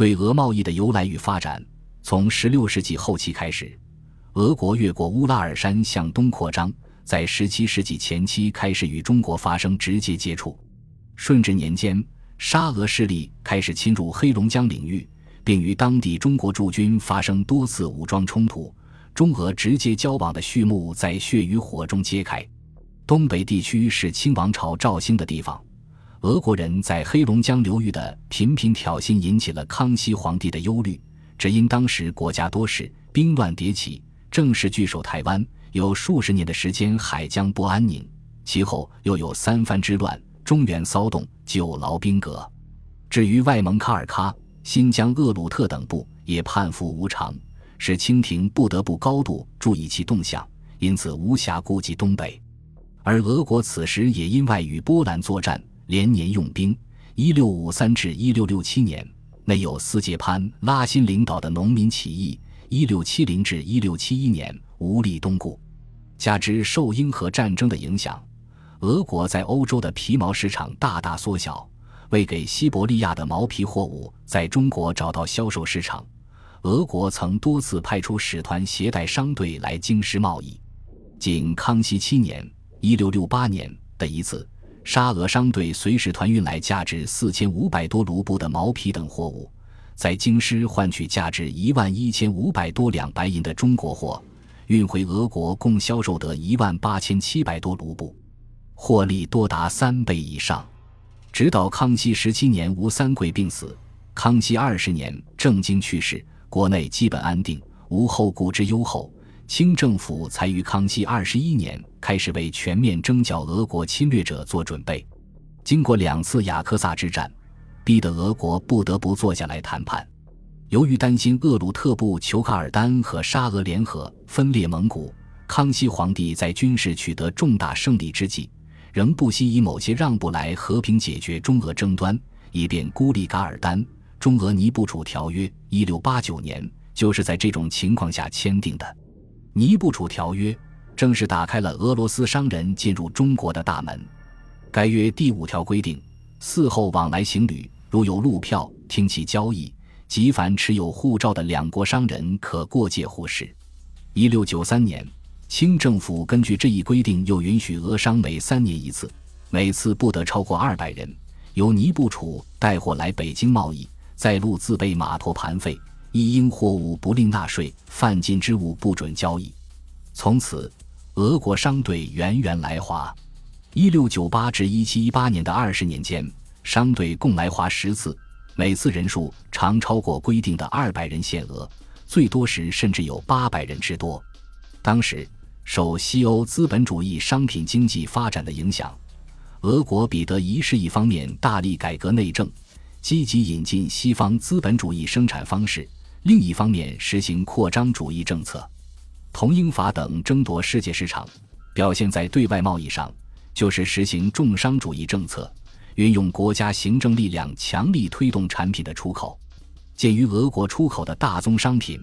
对俄贸易的由来与发展，从16世纪后期开始，俄国越过乌拉尔山向东扩张，在17世纪前期开始与中国发生直接接触。顺治年间，沙俄势力开始侵入黑龙江领域，并与当地中国驻军发生多次武装冲突，中俄直接交往的序幕在血与火中揭开。东北地区是清王朝肇兴的地方。俄国人在黑龙江流域的频频挑衅引起了康熙皇帝的忧虑，只因当时国家多事，兵乱迭起，正是据守台湾有数十年的时间，海疆不安宁。其后又有三藩之乱、中原骚动、九劳兵革。至于外蒙卡尔喀、新疆鄂鲁特等部也叛服无常，使清廷不得不高度注意其动向，因此无暇顾及东北。而俄国此时也因外与波兰作战。连年用兵，一六五三至一六六七年，内有斯捷潘拉辛领导的农民起义；一六七零至一六七一年无力东顾，加之受英荷战争的影响，俄国在欧洲的皮毛市场大大缩小。为给西伯利亚的毛皮货物在中国找到销售市场，俄国曾多次派出使团携带商队来京师贸易。仅康熙七年（一六六八年）的一次。沙俄商队随使团运来价值四千五百多卢布的毛皮等货物，在京师换取价值一万一千五百多两白银的中国货，运回俄国共销售得一万八千七百多卢布，获利多达三倍以上。直到康熙十七年吴三桂病死，康熙二十年郑经去世，国内基本安定，无后顾之忧后。清政府才于康熙二十一年开始为全面征剿俄国侵略者做准备。经过两次雅克萨之战，逼得俄国不得不坐下来谈判。由于担心厄鲁特部裘卡尔丹和沙俄联合分裂蒙古，康熙皇帝在军事取得重大胜利之际，仍不惜以某些让步来和平解决中俄争端，以便孤立噶尔丹。中俄尼布楚条约一六八九年就是在这种情况下签订的。尼布楚条约正式打开了俄罗斯商人进入中国的大门。该约第五条规定，嗣后往来行旅，如有路票，听其交易，即凡持有护照的两国商人可过界互市。一六九三年，清政府根据这一规定，又允许俄商每三年一次，每次不得超过二百人，由尼布楚带货来北京贸易，在路自备码头盘费。一应货物不令纳税，犯禁之物不准交易。从此，俄国商队源源来华。一六九八至一七一八年的二十年间，商队共来华十次，每次人数常超过规定的二百人限额，最多时甚至有八百人之多。当时，受西欧资本主义商品经济发展的影响，俄国彼得一世一方面大力改革内政，积极引进西方资本主义生产方式。另一方面，实行扩张主义政策，同英法等争夺世界市场，表现在对外贸易上，就是实行重商主义政策，运用国家行政力量强力推动产品的出口。鉴于俄国出口的大宗商品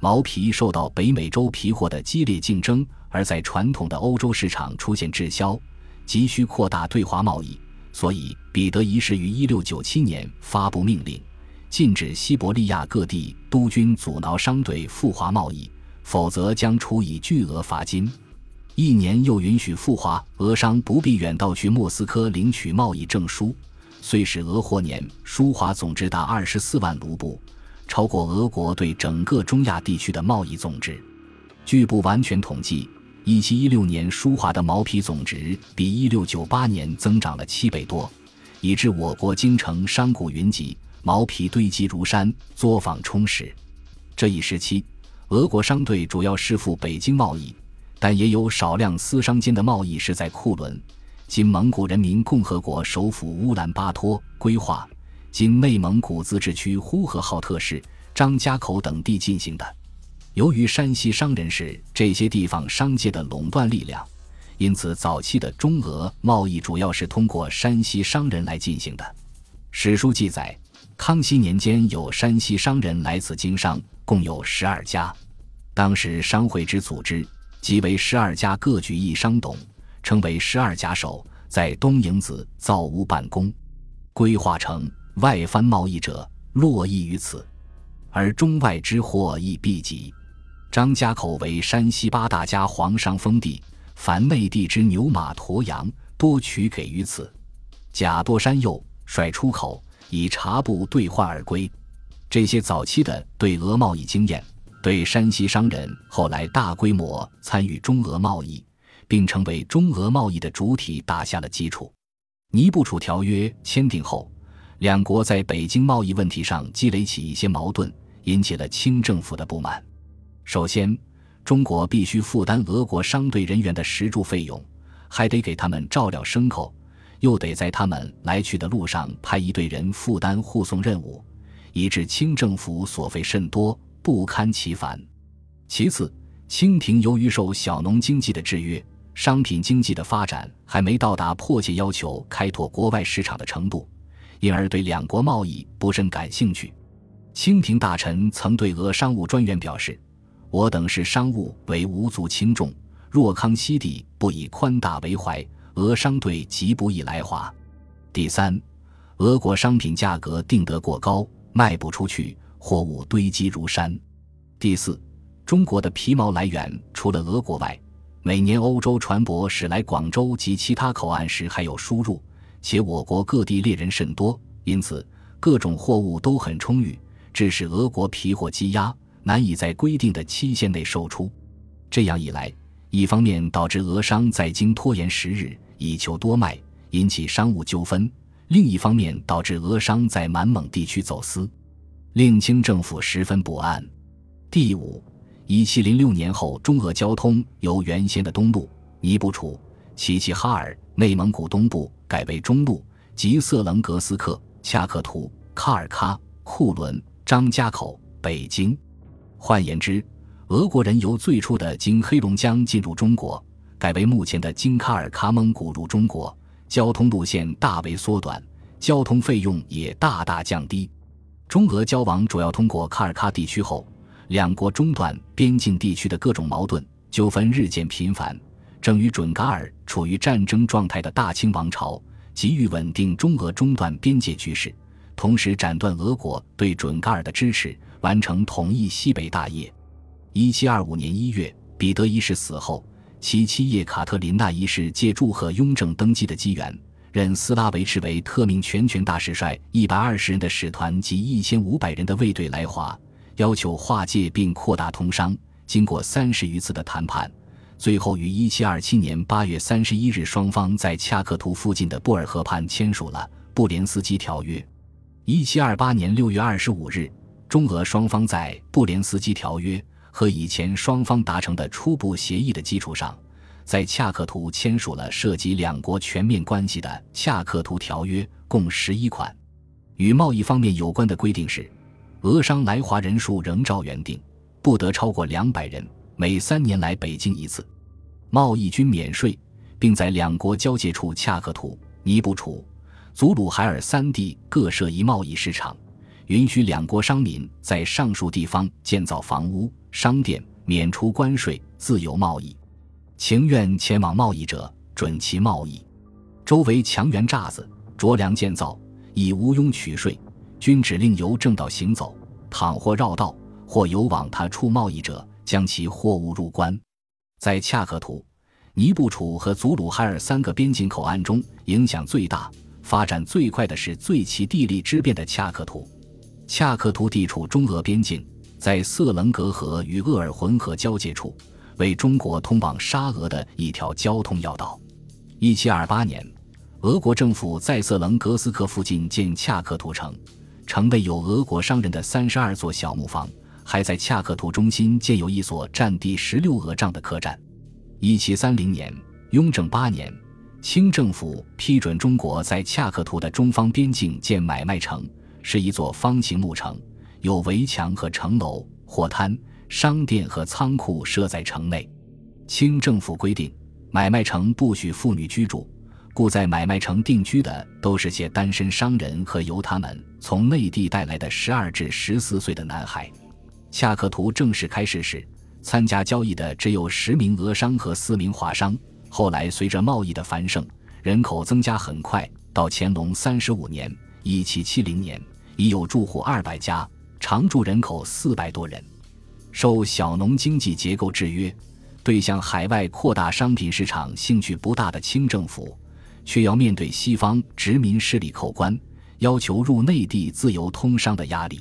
毛皮受到北美洲皮货的激烈竞争，而在传统的欧洲市场出现滞销，急需扩大对华贸易，所以彼得一世于一六九七年发布命令。禁止西伯利亚各地督军阻挠商队赴华贸易，否则将处以巨额罚金。一年又允许赴华俄商不必远道去莫斯科领取贸易证书，虽使俄货年输华总值达二十四万卢布，超过俄国对整个中亚地区的贸易总值。据不完全统计，一七一六年输华的毛皮总值比一六九八年增长了七倍多，以致我国京城商贾云集。毛皮堆积如山，作坊充实。这一时期，俄国商队主要是赴北京贸易，但也有少量私商间的贸易是在库伦（今蒙古人民共和国首府乌兰巴托）规划（今内蒙古自治区呼和浩特市张家口等地）进行的。由于山西商人是这些地方商界的垄断力量，因此早期的中俄贸易主要是通过山西商人来进行的。史书记载。康熙年间，有山西商人来此经商，共有十二家。当时商会之组织，即为十二家各举一商董，称为十二家首，在东营子造屋办公，规划成外藩贸易者络绎于此，而中外之货亦必极。张家口为山西八大家皇商封地，凡内地之牛马驼羊，多取给于此。贾多山右率出口，以茶布兑换而归。这些早期的对俄贸易经验，对山西商人后来大规模参与中俄贸易，并成为中俄贸易的主体打下了基础。尼布楚条约签订后，两国在北京贸易问题上积累起一些矛盾，引起了清政府的不满。首先，中国必须负担俄国商队人员的食住费用，还得给他们照料牲口，又得在他们来去的路上派一队人负担护送任务。以致清政府所费甚多，不堪其烦。其次，清廷由于受小农经济的制约，商品经济的发展还没到达迫切要求开拓国外市场的程度，因而对两国贸易不甚感兴趣。清廷大臣曾对俄商务专员表示：“我等视商务为无足轻重，若康熙帝不以宽大为怀，俄商队极不易来华。”第三，俄国商品价格定得过高。卖不出去，货物堆积如山。第四，中国的皮毛来源除了俄国外，每年欧洲船舶驶来广州及其他口岸时还有输入，且我国各地猎人甚多，因此各种货物都很充裕，致使俄国皮货积压，难以在规定的期限内售出。这样一来，一方面导致俄商在京拖延时日以求多卖，引起商务纠纷。另一方面，导致俄商在满蒙地区走私，令清政府十分不安。第五，一七零六年后，中俄交通由原先的东路尼布楚、齐齐哈尔、内蒙古东部改为中路即色棱格斯克、恰克图、喀尔喀、库伦、张家口、北京。换言之，俄国人由最初的经黑龙江进入中国，改为目前的金卡尔喀蒙古入中国。交通路线大为缩短，交通费用也大大降低。中俄交往主要通过卡尔喀地区后，两国中断边境地区的各种矛盾纠纷日渐频繁。正与准噶尔处于战争状态的大清王朝急于稳定中俄中断边界局势，同时斩断俄国对准噶尔的支持，完成统一西北大业。一七二五年一月，彼得一世死后。其妻叶卡特琳娜一世借祝贺雍正登基的机缘，任斯拉维茨为特命全权大使，率一百二十人的使团及一千五百人的卫队来华，要求划界并扩大通商。经过三十余次的谈判，最后于一七二七年八月三十一日，双方在恰克图附近的布尔河畔签署了《布连斯基条约》。一七二八年六月二十五日，中俄双方在《布连斯基条约》。和以前双方达成的初步协议的基础上，在恰克图签署了涉及两国全面关系的《恰克图条约》，共十一款。与贸易方面有关的规定是：俄商来华人数仍照原定，不得超过两百人，每三年来北京一次，贸易均免税，并在两国交界处恰克图、尼布楚、祖鲁海尔三地各设一贸易市场。允许两国商民在上述地方建造房屋、商店，免除关税，自由贸易。情愿前往贸易者，准其贸易。周围墙垣栅子，着梁建造，以无庸取税。均指令由正道行走，倘或绕道，或有往他处贸易者，将其货物入关。在恰克图、尼布楚和祖鲁海尔三个边境口岸中，影响最大、发展最快的是最其地利之便的恰克图。恰克图地处中俄边境，在色棱格河与鄂尔浑河交界处，为中国通往沙俄的一条交通要道。一七二八年，俄国政府在色棱格斯克附近建恰克图城，城内有俄国商人的三十二座小木房，还在恰克图中心建有一所占地十六俄丈的客栈。一七三零年，雍正八年，清政府批准中国在恰克图的中方边境建买卖城。是一座方形木城，有围墙和城楼、货摊、商店和仓库设在城内。清政府规定，买卖城不许妇女居住，故在买卖城定居的都是些单身商人和由他们从内地带来的十二至十四岁的男孩。恰克图正式开始时，参加交易的只有十名俄商和四名华商。后来随着贸易的繁盛，人口增加很快，到乾隆三十五年（一七七零年）。已有住户二百家，常住人口四百多人。受小农经济结构制约，对向海外扩大商品市场兴趣不大的清政府，却要面对西方殖民势力扣关，要求入内地自由通商的压力。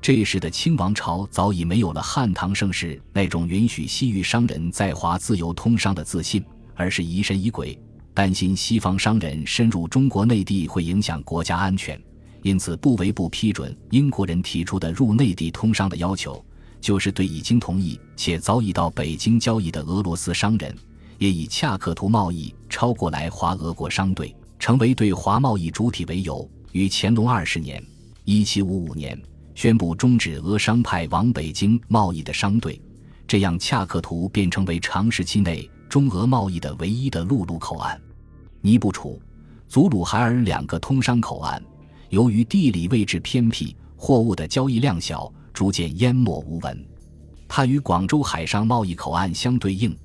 这时的清王朝早已没有了汉唐盛世那种允许西域商人在华自由通商的自信，而是疑神疑鬼，担心西方商人深入中国内地会影响国家安全，因此不为不批准英国人提出的入内地通商的要求。就是对已经同意且早已到北京交易的俄罗斯商人，也以恰克图贸易超过来华俄国商队，成为对华贸易主体为由，于乾隆二十年（一七五五年）宣布终止俄商派往北京贸易的商队，这样恰克图便成为长时期内中俄贸易的唯一的陆路口岸。尼布楚、祖鲁海尔两个通商口岸，由于地理位置偏僻，货物的交易量小。逐渐淹没无闻，它与广州海上贸易口岸相对应，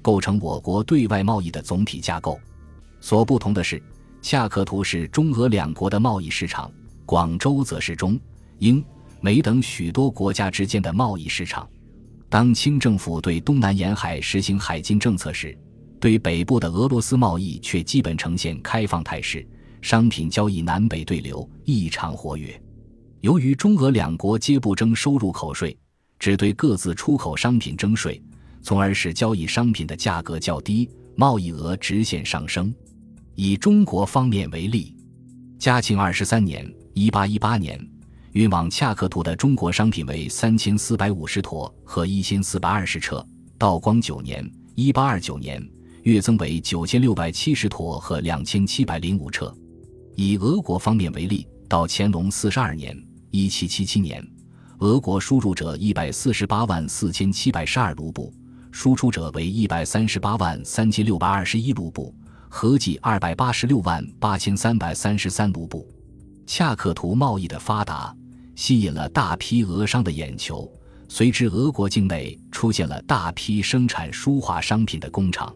构成我国对外贸易的总体架构。所不同的是，恰克图是中俄两国的贸易市场，广州则是中、英、美等许多国家之间的贸易市场。当清政府对东南沿海实行海禁政策时，对北部的俄罗斯贸易却基本呈现开放态势，商品交易南北对流，异常活跃。由于中俄两国皆不征收入口税，只对各自出口商品征税，从而使交易商品的价格较低，贸易额直线上升。以中国方面为例，嘉庆二十三年（一八一八年），运往恰克图的中国商品为三千四百五十坨和一千四百二十车；道光九年（一八二九年），月增为九千六百七十坨和两千七百零五车。以俄国方面为例，到乾隆四十二年。一七七七年，俄国输入者一百四十八万四千七百十二卢布，输出者为一百三十八万三千六百二十一卢布，合计二百八十六万八千三百三十三卢布。恰克图贸易的发达，吸引了大批俄商的眼球，随之俄国境内出现了大批生产书画商品的工厂。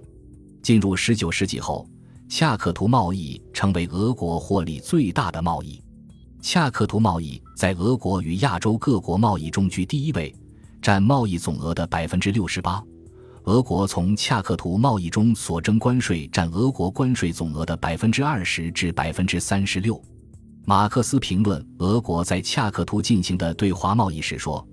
进入十九世纪后，恰克图贸易成为俄国获利最大的贸易。恰克图贸易在俄国与亚洲各国贸易中居第一位，占贸易总额的百分之六十八。俄国从恰克图贸易中所征关税占俄国关税总额的百分之二十至百分之三十六。马克思评论俄国在恰克图进行的对华贸易时说：“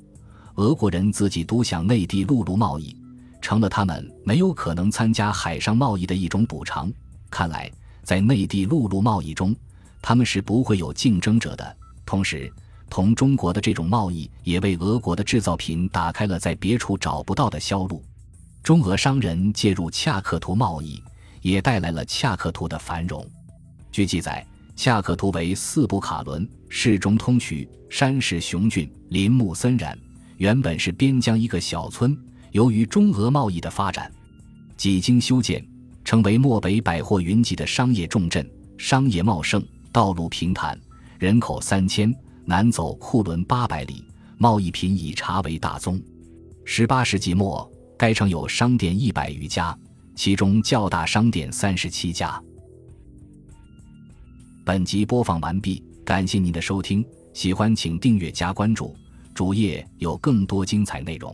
俄国人自己独享内地陆路贸易，成了他们没有可能参加海上贸易的一种补偿。看来，在内地陆路贸易中。”他们是不会有竞争者的。同时，同中国的这种贸易也为俄国的制造品打开了在别处找不到的销路。中俄商人介入恰克图贸易，也带来了恰克图的繁荣。据记载，恰克图为四部卡伦，市中通衢，山势雄峻，林木森然，原本是边疆一个小村。由于中俄贸易的发展，几经修建，成为漠北百货云集的商业重镇，商业茂盛。道路平坦，人口三千，南走库伦八百里，贸易品以茶为大宗。十八世纪末，该城有商店一百余家，其中较大商店三十七家。本集播放完毕，感谢您的收听，喜欢请订阅加关注，主页有更多精彩内容。